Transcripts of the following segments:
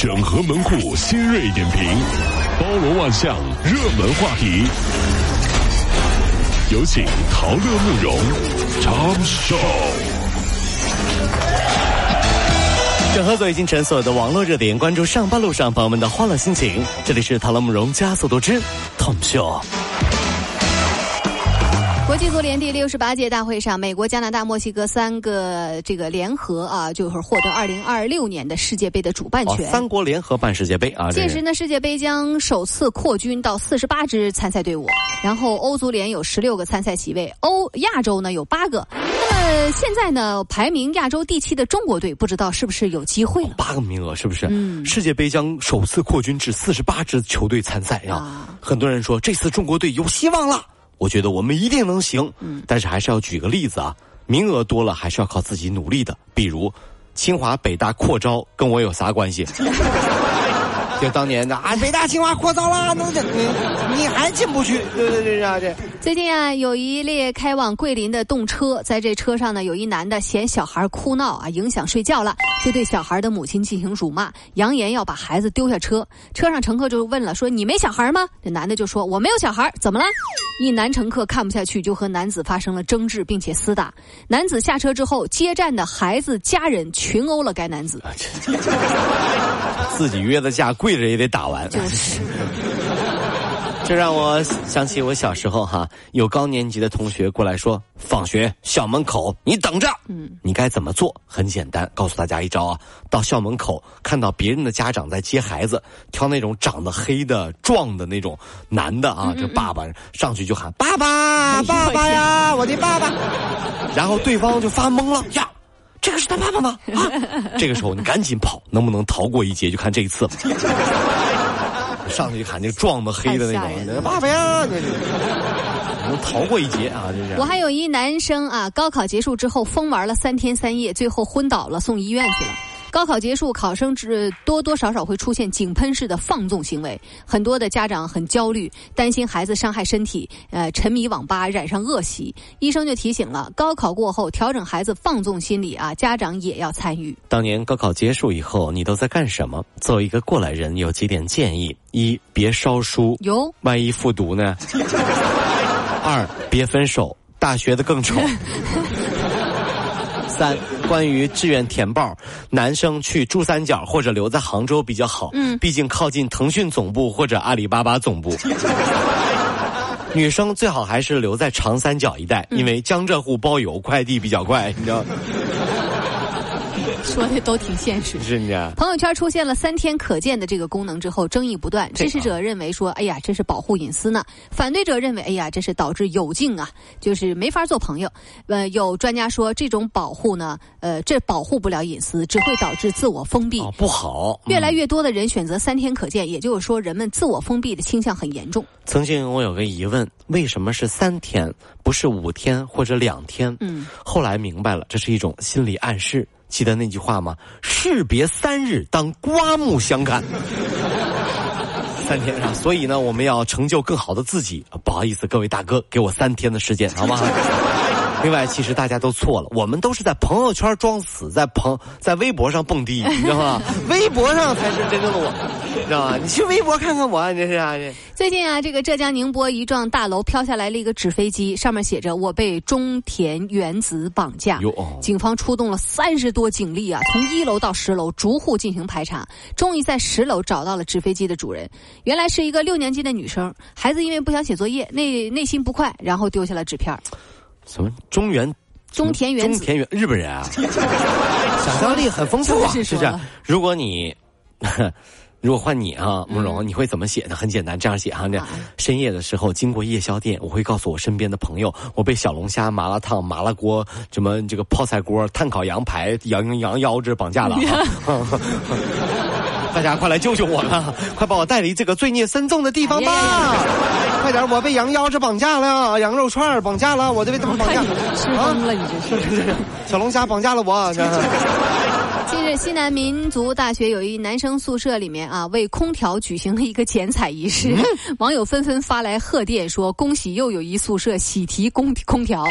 整合门户新锐点评，包罗万象，热门话题。有请陶乐慕容长寿。整合最近晨所有的网络热点，关注上班路上朋友们的欢乐心情。这里是陶乐慕容加速度之 Tom Show。国际足联第六十八届大会上，美国、加拿大、墨西哥三个这个联合啊，就是获得二零二六年的世界杯的主办权。三国联合办世界杯啊！届时呢，世界杯将首次扩军到四十八支参赛队伍，然后欧足联有十六个参赛席位，欧亚洲呢有八个。那么现在呢，排名亚洲第七的中国队，不知道是不是有机会？八个名额是不是？嗯，世界杯将首次扩军至四十八支球队参赛啊！很多人说这次中国队有希望了。我觉得我们一定能行，但是还是要举个例子啊，名额多了还是要靠自己努力的。比如，清华北大扩招跟我有啥关系？就当年的啊，北大清华扩招啦，能进你你还进不去？对对对啊，这最近啊，有一列开往桂林的动车，在这车上呢，有一男的嫌小孩哭闹啊，影响睡觉了，就对小孩的母亲进行辱骂，扬言要把孩子丢下车。车上乘客就问了，说你没小孩吗？这男的就说我没有小孩，怎么了？一男乘客看不下去，就和男子发生了争执，并且厮打。男子下车之后，接站的孩子家人群殴了该男子。自己约的架，跪着也得打完。就是。这让我想起我小时候哈，有高年级的同学过来说：“放学校门口你等着。”嗯，你该怎么做？很简单，告诉大家一招啊！到校门口看到别人的家长在接孩子，挑那种长得黑的、壮的那种男的啊，这爸爸上去就喊：“爸爸，爸爸呀，我的爸爸！”然后对方就发懵了呀，这个是他爸爸吗？啊！这个时候你赶紧跑，能不能逃过一劫？就看这一次了。上去喊那个壮的黑的那种，爸爸呀，能逃过一劫啊！这是。我还有一男生啊，高考结束之后疯玩了三天三夜，最后昏倒了，送医院去了。高考结束，考生只多多少少会出现井喷式的放纵行为，很多的家长很焦虑，担心孩子伤害身体，呃，沉迷网吧，染上恶习。医生就提醒了，高考过后调整孩子放纵心理啊，家长也要参与。当年高考结束以后，你都在干什么？作为一个过来人，有几点建议：一，别烧书，有万一复读呢；二，别分手，大学的更丑。三，关于志愿填报，男生去珠三角或者留在杭州比较好，嗯，毕竟靠近腾讯总部或者阿里巴巴总部。女生最好还是留在长三角一带，因为江浙沪包邮，快递比较快，你知道。说的都挺现实，是的。朋友圈出现了三天可见的这个功能之后，争议不断。支持者认为说：“哎呀，这是保护隐私呢。”反对者认为：“哎呀，这是导致有劲啊，就是没法做朋友。”呃，有专家说，这种保护呢，呃，这保护不了隐私，只会导致自我封闭，不好。越来越多的人选择三天可见，也就是说，人们自我封闭的倾向很严重。曾经我有个疑问：为什么是三天，不是五天或者两天？嗯，后来明白了，这是一种心理暗示。记得那句话吗？士别三日，当刮目相看。三天啊，所以呢，我们要成就更好的自己。不好意思，各位大哥，给我三天的时间，好吗？另外，其实大家都错了，我们都是在朋友圈装死，在朋在微博上蹦迪，你知道吗？微博上才是真正的我，知道吗？你去微博看看我，这是啊这。最近啊，这个浙江宁波一幢大楼飘下来了一个纸飞机，上面写着“我被中田原子绑架”。警方出动了三十多警力啊，从一楼到十楼逐户进行排查，终于在十楼找到了纸飞机的主人。原来是一个六年级的女生，孩子因为不想写作业，内内心不快，然后丢下了纸片什么中原？中田园？中田园？日本人啊？想象力很丰富啊！是这样。如果你，如果换你啊，慕容，你会怎么写呢？很简单，这样写哈。这深夜的时候经过夜宵店，我会告诉我身边的朋友，我被小龙虾、麻辣烫、麻辣锅、什么这个泡菜锅、炭烤羊排、羊羊腰子绑架了。大家快来救救我吧！快把我带离这个罪孽深重的地方吧！快点，我被羊腰子绑架了，羊肉串绑架了，我这被他们绑架？吃疯了，你这是？小龙虾绑架了我。近日，西南民族大学有一男生宿舍里面啊，为空调举行了一个剪彩仪式，网友纷纷发来贺电，说恭喜又有一宿舍喜提空空调。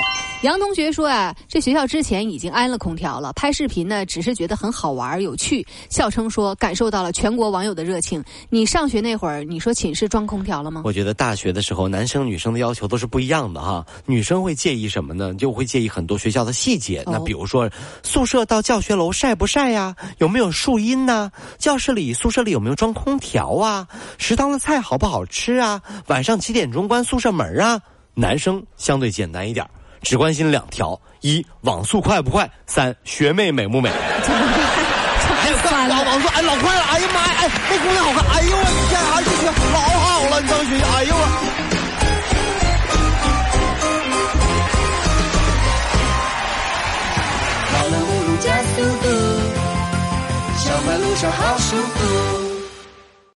杨同学说啊，这学校之前已经安了空调了，拍视频呢只是觉得很好玩有趣，笑称说感受到了全国网友的热情。你上学那会儿，你说寝室装空调了吗？我觉得大学的时候，男生女生的要求都是不一样的哈。女生会介意什么呢？就会介意很多学校的细节。那比如说，宿舍到教学楼晒不晒呀？有没有树荫呢？教室里、宿舍里有没有装空调啊？食堂的菜好不好吃啊？晚上几点钟关宿舍门啊？男生相对简单一点，只关心两条：一网速快不快；三学妹美不美。还有网网速哎老快了！哎呀妈呀！哎那姑娘好看！哎呦我天啊！这学老好了，你上学校哎呦我。就，好舒服。